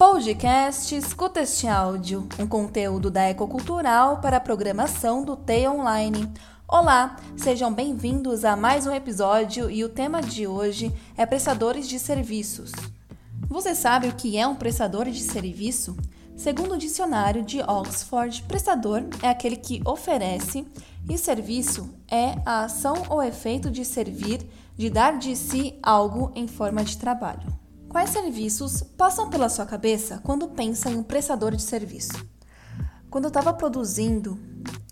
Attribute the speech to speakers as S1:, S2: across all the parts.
S1: Podcast Escuta este áudio, um conteúdo da Ecocultural para a programação do T Online. Olá, sejam bem-vindos a mais um episódio e o tema de hoje é prestadores de serviços. Você sabe o que é um prestador de serviço? Segundo o dicionário de Oxford, prestador é aquele que oferece e serviço é a ação ou efeito de servir, de dar de si algo em forma de trabalho. Quais serviços passam pela sua cabeça quando pensa em um prestador de serviço? Quando eu estava produzindo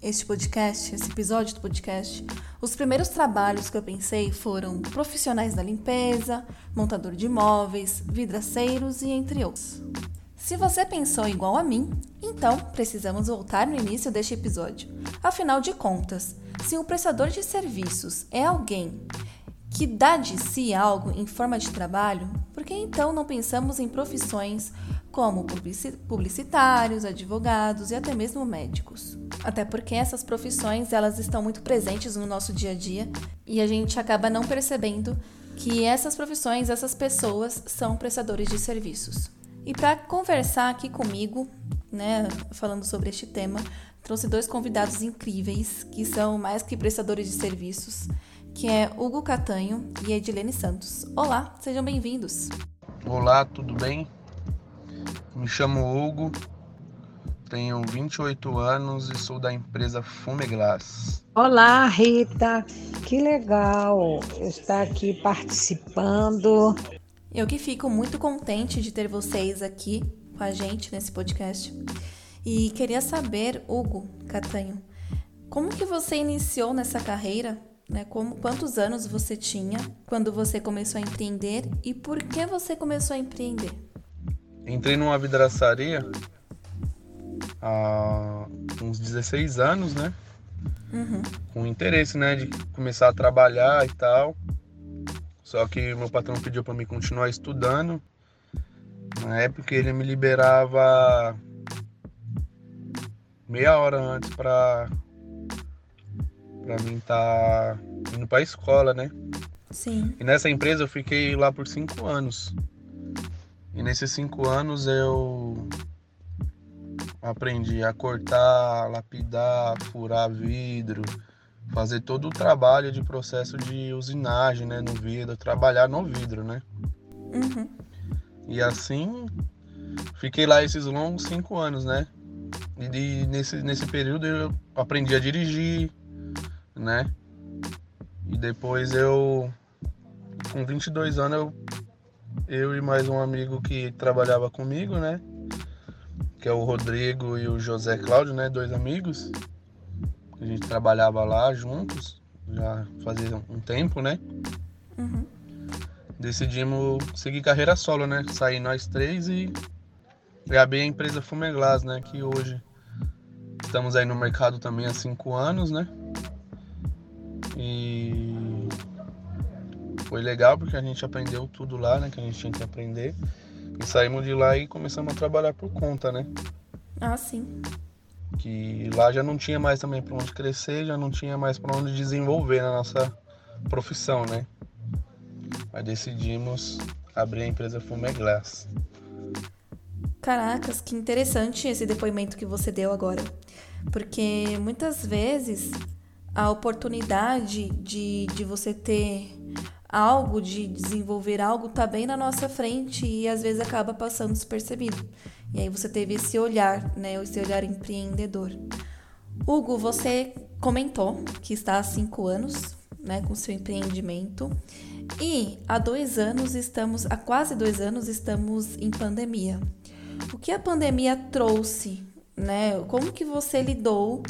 S1: este podcast, esse episódio do podcast, os primeiros trabalhos que eu pensei foram profissionais da limpeza, montador de móveis, vidraceiros e entre outros. Se você pensou igual a mim, então precisamos voltar no início deste episódio. Afinal de contas, se um prestador de serviços é alguém que dá de si algo em forma de trabalho, por que então não pensamos em profissões como publicitários, advogados e até mesmo médicos? Até porque essas profissões elas estão muito presentes no nosso dia a dia e a gente acaba não percebendo que essas profissões, essas pessoas são prestadores de serviços. E para conversar aqui comigo, né, falando sobre este tema, trouxe dois convidados incríveis que são mais que prestadores de serviços que é Hugo Catanho e Edilene Santos. Olá, sejam bem-vindos.
S2: Olá, tudo bem? Me chamo Hugo, tenho 28 anos e sou da empresa Fumeglass.
S3: Olá, Rita, que legal estar aqui participando.
S1: Eu que fico muito contente de ter vocês aqui com a gente nesse podcast. E queria saber, Hugo Catanho, como que você iniciou nessa carreira né? Como, quantos anos você tinha quando você começou a empreender e por que você começou a empreender?
S2: Entrei numa vidraçaria há uns 16 anos, né? Uhum. Com interesse, né, de começar a trabalhar e tal. Só que meu patrão pediu para mim continuar estudando. Na época ele me liberava meia hora antes para para mim estar tá indo para a escola, né?
S1: Sim.
S2: E nessa empresa eu fiquei lá por cinco anos. E nesses cinco anos eu aprendi a cortar, lapidar, furar vidro, fazer todo o trabalho de processo de usinagem, né, no vidro, trabalhar no vidro, né?
S1: Uhum.
S2: E assim fiquei lá esses longos cinco anos, né? E nesse, nesse período eu aprendi a dirigir, né? E depois eu, com 22 anos, eu, eu e mais um amigo que trabalhava comigo, né? Que é o Rodrigo e o José Cláudio, né? Dois amigos. A gente trabalhava lá juntos, já fazia um tempo, né?
S1: Uhum.
S2: Decidimos seguir carreira solo, né? Sair nós três e abrir a empresa Fumeglas, né? Que hoje estamos aí no mercado também há cinco anos, né? E foi legal porque a gente aprendeu tudo lá, né? Que a gente tinha que aprender. E saímos de lá e começamos a trabalhar por conta, né?
S1: Ah, sim.
S2: Que lá já não tinha mais também para onde crescer, já não tinha mais para onde desenvolver na nossa profissão, né? Mas decidimos abrir a empresa Fumeglass.
S1: Caracas, que interessante esse depoimento que você deu agora. Porque muitas vezes a oportunidade de, de você ter algo, de desenvolver algo, está bem na nossa frente e às vezes acaba passando despercebido. E aí você teve esse olhar, né, esse olhar empreendedor. Hugo, você comentou que está há cinco anos, né, com seu empreendimento e há dois anos estamos, há quase dois anos estamos em pandemia. O que a pandemia trouxe, né? Como que você lidou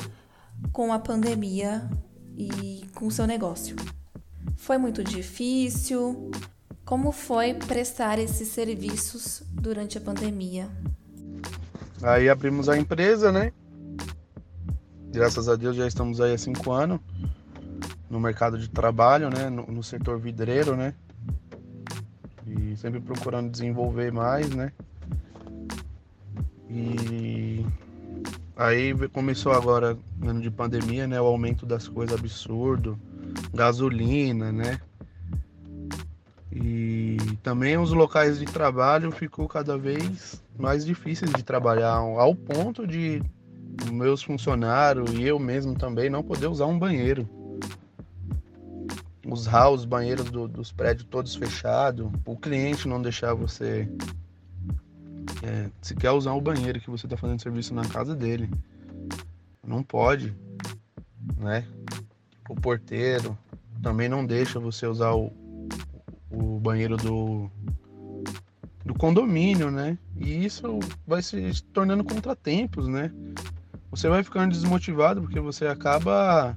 S1: com a pandemia e com o seu negócio? Foi muito difícil? Como foi prestar esses serviços durante a pandemia?
S2: Aí abrimos a empresa, né? Graças a Deus já estamos aí há cinco anos no mercado de trabalho, né? No, no setor vidreiro, né? E sempre procurando desenvolver mais, né? E Aí começou agora, ano de pandemia, né? O aumento das coisas absurdo, gasolina, né? E também os locais de trabalho ficou cada vez mais difíceis de trabalhar, ao ponto de meus funcionários e eu mesmo também não poder usar um banheiro. Os halls, banheiros do, dos prédios todos fechados, o cliente não deixar você é, se quer usar o banheiro que você está fazendo serviço na casa dele. Não pode, né? O porteiro também não deixa você usar o, o banheiro do, do condomínio, né? E isso vai se tornando contratempos, né? Você vai ficando desmotivado porque você acaba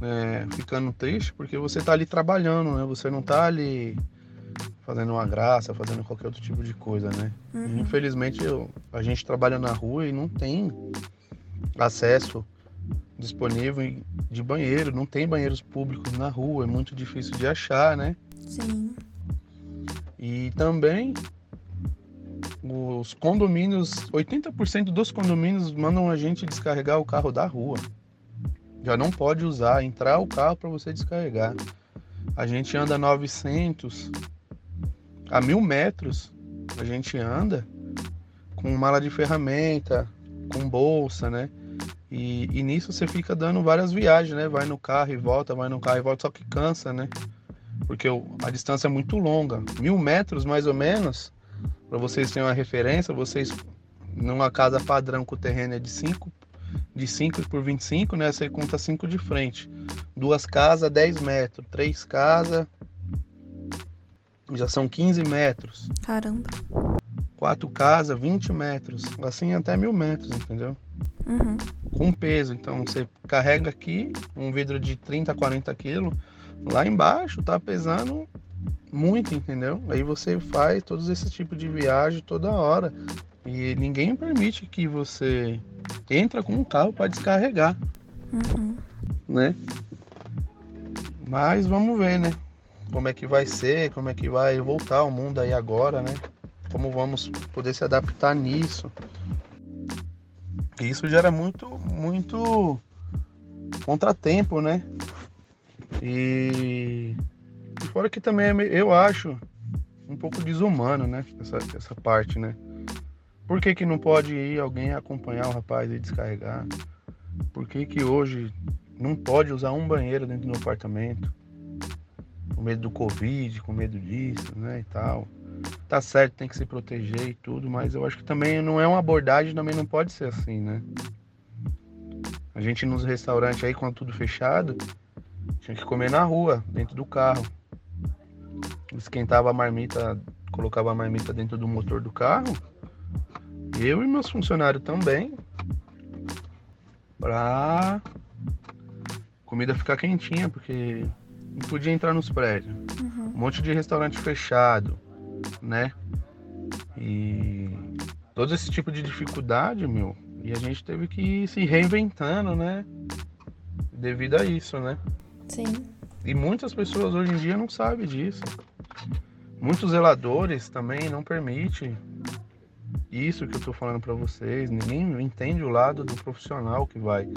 S2: é, ficando triste porque você tá ali trabalhando, né? Você não tá ali fazendo uma graça, fazendo qualquer outro tipo de coisa, né? Uhum. Infelizmente eu, a gente trabalha na rua e não tem acesso disponível de banheiro, não tem banheiros públicos na rua, é muito difícil de achar, né?
S1: Sim.
S2: E também os condomínios, 80% dos condomínios mandam a gente descarregar o carro da rua. Já não pode usar, entrar o carro para você descarregar. A gente anda 900 a mil metros, a gente anda com mala de ferramenta, com bolsa, né? E, e, nisso você fica dando várias viagens, né? Vai no carro e volta, vai no carro e volta, só que cansa, né? Porque a distância é muito longa. Mil metros, mais ou menos, para vocês terem uma referência, vocês, numa casa padrão com o terreno é de 5 de 5 por 25, né? Você conta 5 de frente. Duas casas, 10 metros. Três casas, já são 15 metros.
S1: Caramba.
S2: Quatro casas, 20 metros. Assim até mil metros, entendeu?
S1: Uhum.
S2: Com peso. Então você carrega aqui um vidro de 30, 40 quilos. Lá embaixo tá pesando muito, entendeu? Aí você faz todos esses tipos de viagem toda hora. E ninguém permite que você entra com um carro para descarregar.
S1: Uhum.
S2: Né? Mas vamos ver, né? Como é que vai ser, como é que vai voltar o mundo aí agora, né? Como vamos poder se adaptar nisso. E isso gera muito, muito contratempo, né? E, e fora que também é eu acho um pouco desumano, né? Essa, essa parte, né? Por que, que não pode ir alguém acompanhar o rapaz e descarregar? Por que, que hoje não pode usar um banheiro dentro do apartamento? Com medo do Covid, com medo disso, né? E tal. Tá certo, tem que se proteger e tudo, mas eu acho que também não é uma abordagem, também não pode ser assim, né? A gente nos restaurantes aí, quando tudo fechado, tinha que comer na rua, dentro do carro. Esquentava a marmita, colocava a marmita dentro do motor do carro eu e meus funcionários também, pra comida ficar quentinha, porque não podia entrar nos prédios.
S1: Uhum.
S2: Um monte de restaurante fechado, né? E todo esse tipo de dificuldade, meu, e a gente teve que ir se reinventando, né? Devido a isso, né?
S1: Sim.
S2: E muitas pessoas hoje em dia não sabem disso. Muitos zeladores também não permitem isso que eu estou falando para vocês, ninguém entende o lado do profissional que vai.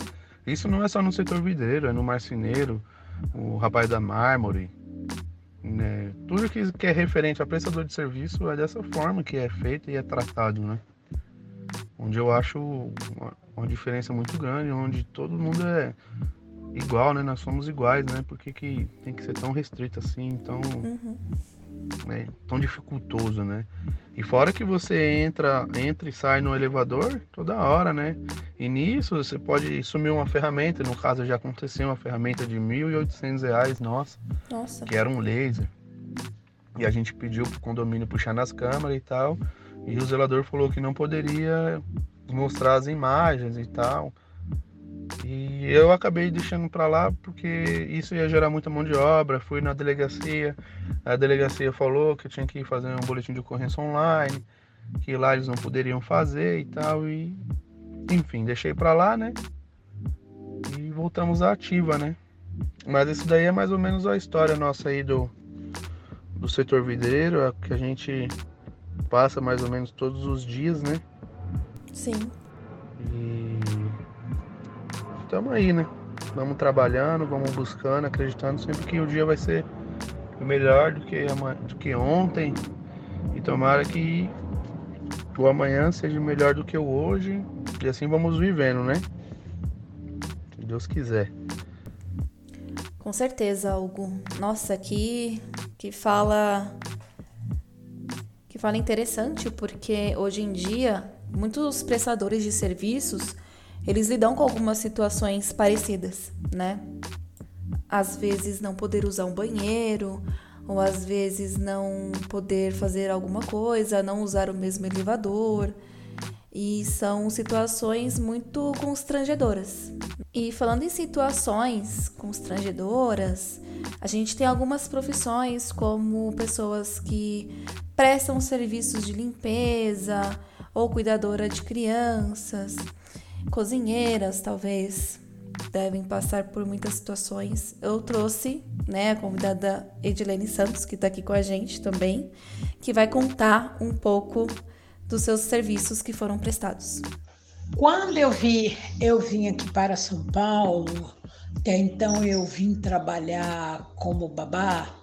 S2: Isso não é só no setor vidreiro, é no marceneiro, o rapaz da mármore. Né? Tudo que, que é referente a prestador de serviço é dessa forma que é feito e é tratado, né? Onde eu acho uma, uma diferença muito grande, onde todo mundo é igual, né? Nós somos iguais, né? Por que, que tem que ser tão restrito assim, tão,
S1: uhum.
S2: Né? tão dificultoso, né? E fora que você entra, entra e sai no elevador toda hora, né? E nisso você pode sumir uma ferramenta, no caso já aconteceu uma ferramenta de R$ 1.800, nossa,
S1: nossa,
S2: que era um laser. E a gente pediu pro condomínio puxar nas câmeras e tal, e o zelador falou que não poderia mostrar as imagens e tal. E eu acabei deixando para lá porque isso ia gerar muita mão de obra. Fui na delegacia, a delegacia falou que eu tinha que fazer um boletim de ocorrência online, que lá eles não poderiam fazer e tal. E enfim, deixei para lá, né? E voltamos à ativa, né? Mas isso daí é mais ou menos a história nossa aí do, do setor vidreiro, é que a gente passa mais ou menos todos os dias, né?
S1: Sim.
S2: E estamos aí, né? Vamos trabalhando, vamos buscando, acreditando sempre que o dia vai ser melhor do que, do que ontem. E tomara que o amanhã seja melhor do que o hoje. E assim vamos vivendo, né? Se Deus quiser.
S1: Com certeza, Hugo. Nossa, que, que fala. Que fala interessante, porque hoje em dia muitos prestadores de serviços eles lidam com algumas situações parecidas, né? Às vezes não poder usar um banheiro, ou às vezes não poder fazer alguma coisa, não usar o mesmo elevador. E são situações muito constrangedoras. E falando em situações constrangedoras, a gente tem algumas profissões como pessoas que prestam serviços de limpeza ou cuidadora de crianças, cozinheiras, talvez devem passar por muitas situações. Eu trouxe, né, a convidada Edilene Santos, que está aqui com a gente também, que vai contar um pouco dos seus serviços que foram prestados.
S3: Quando eu vi, eu vim aqui para São Paulo, até então eu vim trabalhar como babá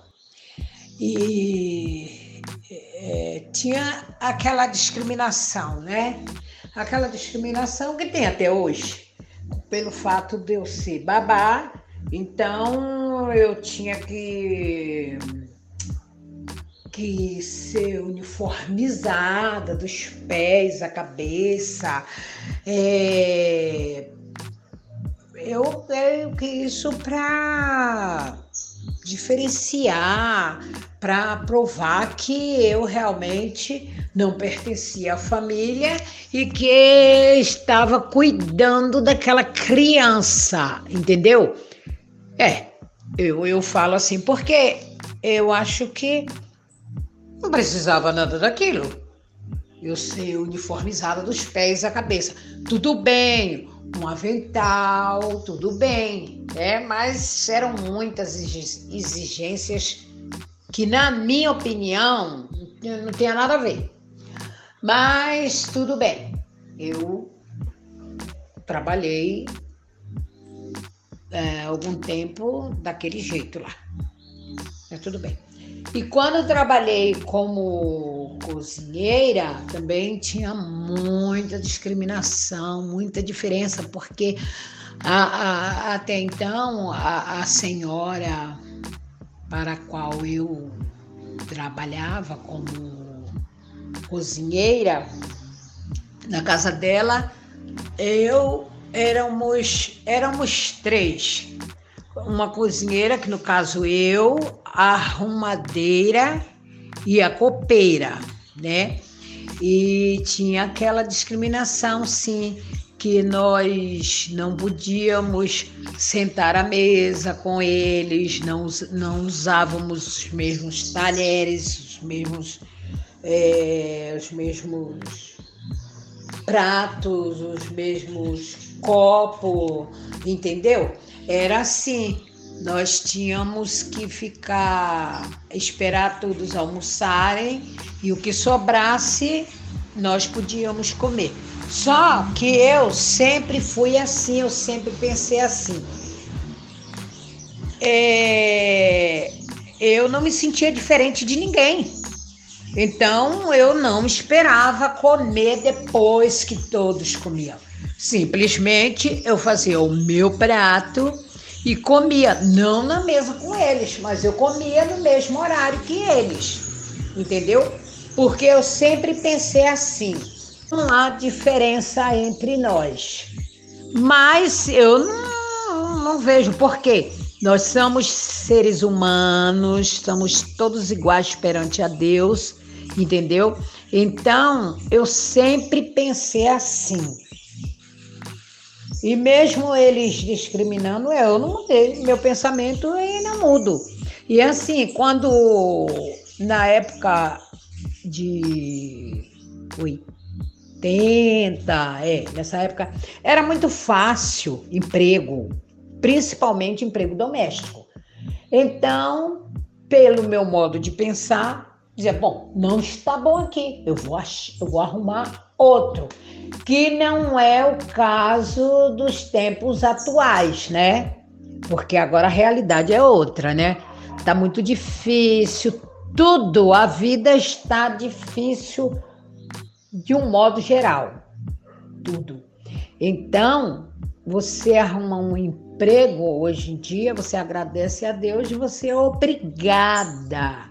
S3: e é, tinha aquela discriminação, né? Aquela discriminação que tem até hoje pelo fato de eu ser babá, então eu tinha que que ser uniformizada dos pés à cabeça. É, eu creio que isso para diferenciar, para provar que eu realmente não pertencia à família e que estava cuidando daquela criança, entendeu? É, eu, eu falo assim porque eu acho que não precisava nada daquilo. Eu ser uniformizada dos pés à cabeça. Tudo bem, um avental, tudo bem, né? Mas eram muitas exigências que, na minha opinião, não tinha nada a ver. Mas tudo bem, eu trabalhei é, algum tempo daquele jeito lá. É tudo bem. E quando trabalhei como cozinheira, também tinha muita discriminação, muita diferença, porque a, a, até então a, a senhora para a qual eu trabalhava como cozinheira na casa dela, eu éramos éramos três. Uma cozinheira, que no caso eu, a arrumadeira e a copeira, né? E tinha aquela discriminação, sim, que nós não podíamos sentar à mesa com eles, não, não usávamos os mesmos talheres, os mesmos é, os mesmos pratos, os mesmos copos, entendeu? Era assim. Nós tínhamos que ficar, esperar todos almoçarem e o que sobrasse nós podíamos comer. Só que eu sempre fui assim, eu sempre pensei assim. É, eu não me sentia diferente de ninguém. Então eu não esperava comer depois que todos comiam. Simplesmente eu fazia o meu prato e comia, não na mesa com eles, mas eu comia no mesmo horário que eles. Entendeu? Porque eu sempre pensei assim: não há diferença entre nós. Mas eu não, não vejo por quê. Nós somos seres humanos, estamos todos iguais perante a Deus entendeu? Então, eu sempre pensei assim. E mesmo eles discriminando, eu não mudei, meu pensamento ainda mudo. E assim, quando na época de 80, é, nessa época, era muito fácil emprego, principalmente emprego doméstico. Então, pelo meu modo de pensar, dizia, bom, não está bom aqui, eu vou, eu vou arrumar outro. Que não é o caso dos tempos atuais, né? Porque agora a realidade é outra, né? Tá muito difícil, tudo, a vida está difícil de um modo geral. Tudo. Então, você arruma um emprego hoje em dia, você agradece a Deus e você é obrigada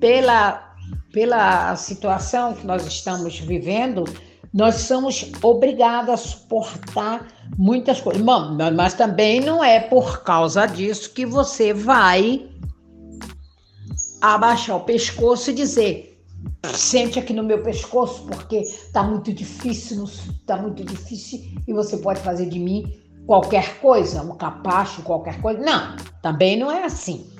S3: pela, pela situação que nós estamos vivendo, nós somos obrigados a suportar muitas coisas. Bom, mas também não é por causa disso que você vai abaixar o pescoço e dizer: sente aqui no meu pescoço porque tá muito difícil, tá muito difícil e você pode fazer de mim qualquer coisa, um capacho, qualquer coisa. Não, também não é assim,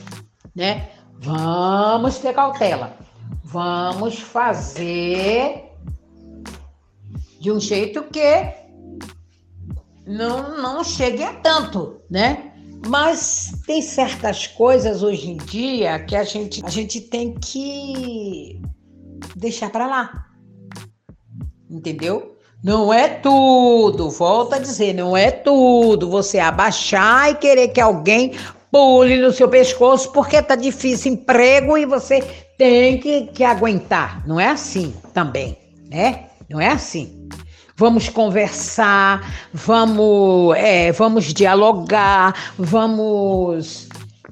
S3: né? Vamos ter cautela. Vamos fazer de um jeito que não, não chegue a tanto, né? Mas tem certas coisas hoje em dia que a gente, a gente tem que deixar para lá. Entendeu? Não é tudo, volta a dizer, não é tudo você abaixar e querer que alguém pule no seu pescoço porque tá difícil emprego e você tem que, que aguentar. Não é assim também, né? Não é assim. Vamos conversar, vamos, é, vamos dialogar, vamos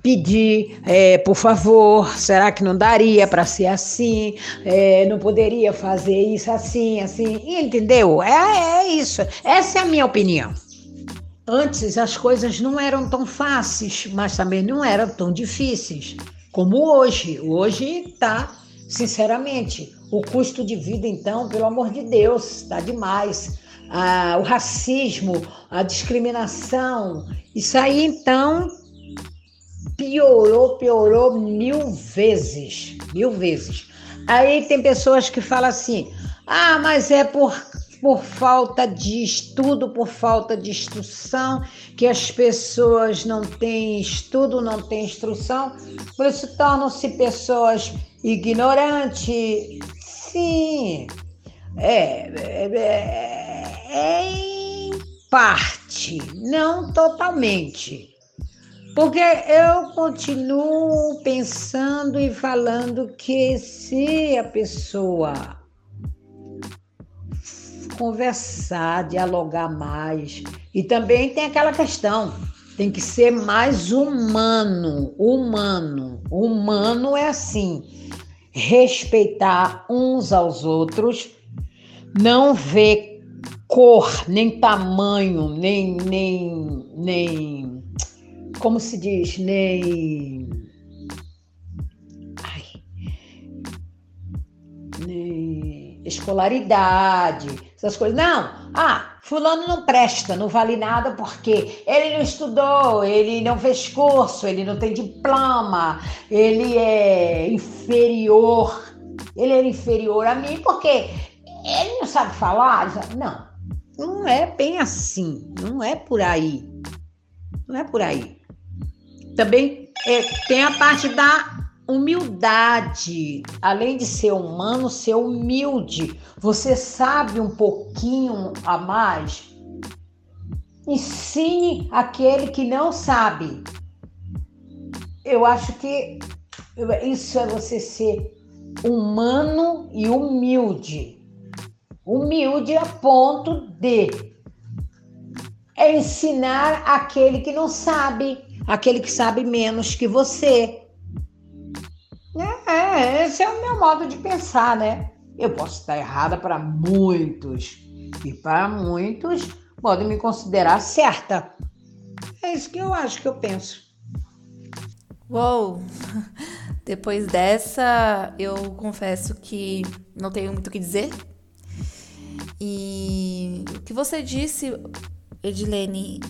S3: pedir, é, por favor, será que não daria para ser assim? É, não poderia fazer isso assim, assim? Entendeu? É, é isso. Essa é a minha opinião. Antes as coisas não eram tão fáceis, mas também não eram tão difíceis como hoje. Hoje está, sinceramente, o custo de vida, então, pelo amor de Deus, está demais. Ah, o racismo, a discriminação, isso aí, então, piorou, piorou mil vezes, mil vezes. Aí tem pessoas que falam assim: ah, mas é por por falta de estudo, por falta de instrução, que as pessoas não têm estudo, não têm instrução, por isso tornam-se pessoas ignorantes. Sim, é, é, é, é em parte, não totalmente. Porque eu continuo pensando e falando que se a pessoa conversar, dialogar mais. E também tem aquela questão, tem que ser mais humano, humano. Humano é assim, respeitar uns aos outros, não ver cor, nem tamanho, nem nem nem como se diz, nem Ai, nem escolaridade, essas coisas. Não, ah, fulano não presta, não vale nada porque ele não estudou, ele não fez curso, ele não tem diploma, ele é inferior, ele é inferior a mim porque ele não sabe falar. Não, não é bem assim, não é por aí, não é por aí. Também é, tem a parte da humildade, além de ser humano, ser humilde. Você sabe um pouquinho a mais? Ensine aquele que não sabe. Eu acho que isso é você ser humano e humilde. Humilde a ponto de ensinar aquele que não sabe, aquele que sabe menos que você. É, esse é o meu modo de pensar, né? Eu posso estar errada para muitos, e para muitos podem me considerar certa. É isso que eu acho que eu penso.
S1: Uou! Depois dessa, eu confesso que não tenho muito o que dizer. E o que você disse, Edilene,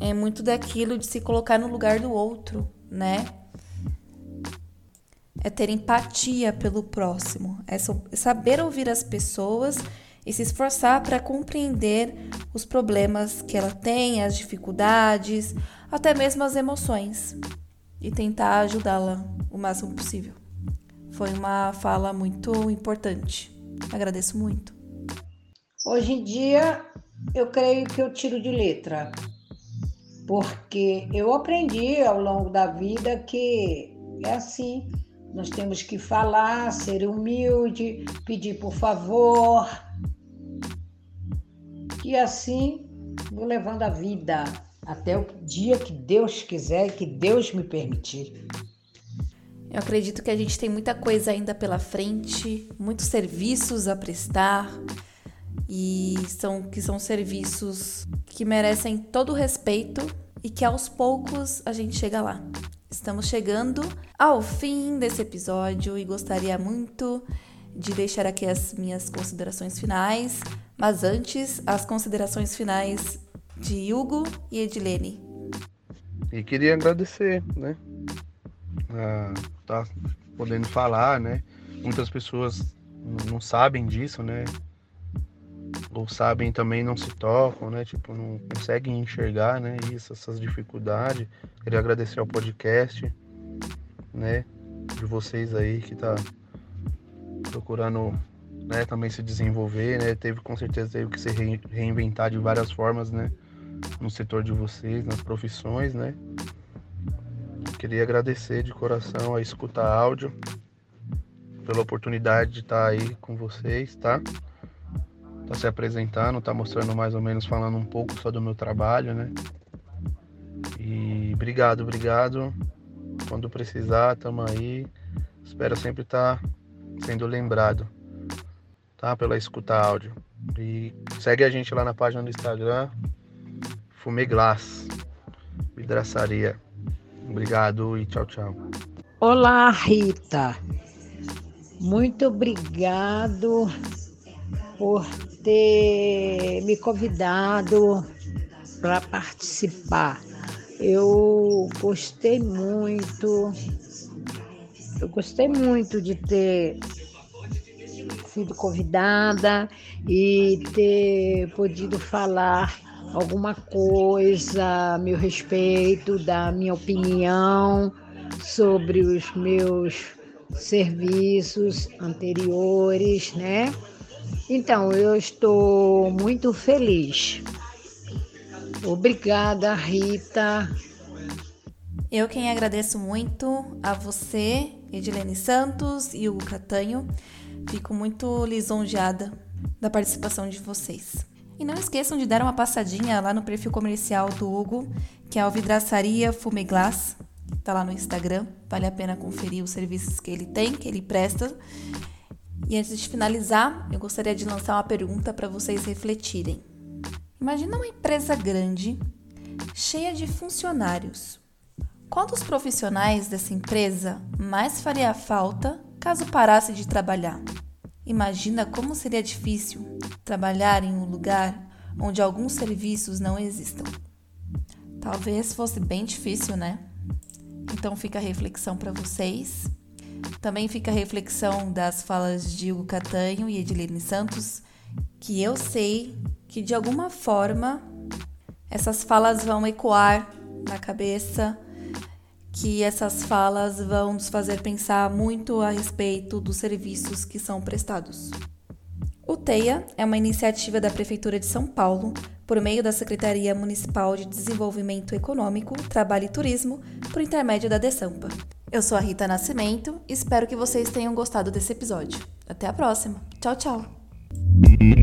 S1: é muito daquilo de se colocar no lugar do outro, né? é ter empatia pelo próximo, é saber ouvir as pessoas e se esforçar para compreender os problemas que ela tem, as dificuldades, até mesmo as emoções e tentar ajudá-la o máximo possível. Foi uma fala muito importante. Agradeço muito.
S3: Hoje em dia, eu creio que eu tiro de letra. Porque eu aprendi ao longo da vida que é assim. Nós temos que falar, ser humilde, pedir por favor. E assim vou levando a vida até o dia que Deus quiser e que Deus me permitir.
S1: Eu acredito que a gente tem muita coisa ainda pela frente, muitos serviços a prestar e são que são serviços que merecem todo o respeito e que aos poucos a gente chega lá. Estamos chegando ao fim desse episódio e gostaria muito de deixar aqui as minhas considerações finais, mas antes as considerações finais de Hugo e Edilene.
S2: E queria agradecer, né? Ah, tá podendo falar, né? Muitas pessoas não sabem disso, né? Ou sabem também não se tocam, né? Tipo, não conseguem enxergar, né? Isso, essas dificuldades. Queria agradecer ao podcast, né? De vocês aí que tá procurando né, também se desenvolver, né? Teve com certeza teve que se reinventar de várias formas, né? No setor de vocês, nas profissões, né? Queria agradecer de coração a escuta áudio pela oportunidade de estar aí com vocês, tá? Tá se apresentando, tá mostrando mais ou menos, falando um pouco só do meu trabalho, né? E obrigado, obrigado. Quando precisar, tamo aí. Espero sempre estar sendo lembrado, tá? Pela escuta áudio. E segue a gente lá na página do Instagram, Fumeglass, vidraçaria. Obrigado e tchau, tchau.
S3: Olá, Rita. Muito obrigado por ter me convidado para participar. Eu gostei muito, eu gostei muito de ter sido convidada e ter podido falar alguma coisa a meu respeito, da minha opinião sobre os meus serviços anteriores, né? Então, eu estou muito feliz. Obrigada, Rita.
S1: Eu quem agradeço muito a você, Edilene Santos e o Catanho. Fico muito lisonjeada da participação de vocês. E não esqueçam de dar uma passadinha lá no perfil comercial do Hugo, que é o Vidraçaria Fumeglass, tá lá no Instagram. Vale a pena conferir os serviços que ele tem, que ele presta. E antes de finalizar, eu gostaria de lançar uma pergunta para vocês refletirem. Imagina uma empresa grande, cheia de funcionários. Qual dos profissionais dessa empresa mais faria falta caso parasse de trabalhar? Imagina como seria difícil trabalhar em um lugar onde alguns serviços não existam. Talvez fosse bem difícil, né? Então fica a reflexão para vocês. Também fica a reflexão das falas de Hugo Catanho e Edilene Santos, que eu sei que de alguma forma essas falas vão ecoar na cabeça que essas falas vão nos fazer pensar muito a respeito dos serviços que são prestados. O TEIA é uma iniciativa da Prefeitura de São Paulo, por meio da Secretaria Municipal de Desenvolvimento Econômico, Trabalho e Turismo, por intermédio da DESAMPA. Eu sou a Rita Nascimento e espero que vocês tenham gostado desse episódio. Até a próxima. Tchau, tchau!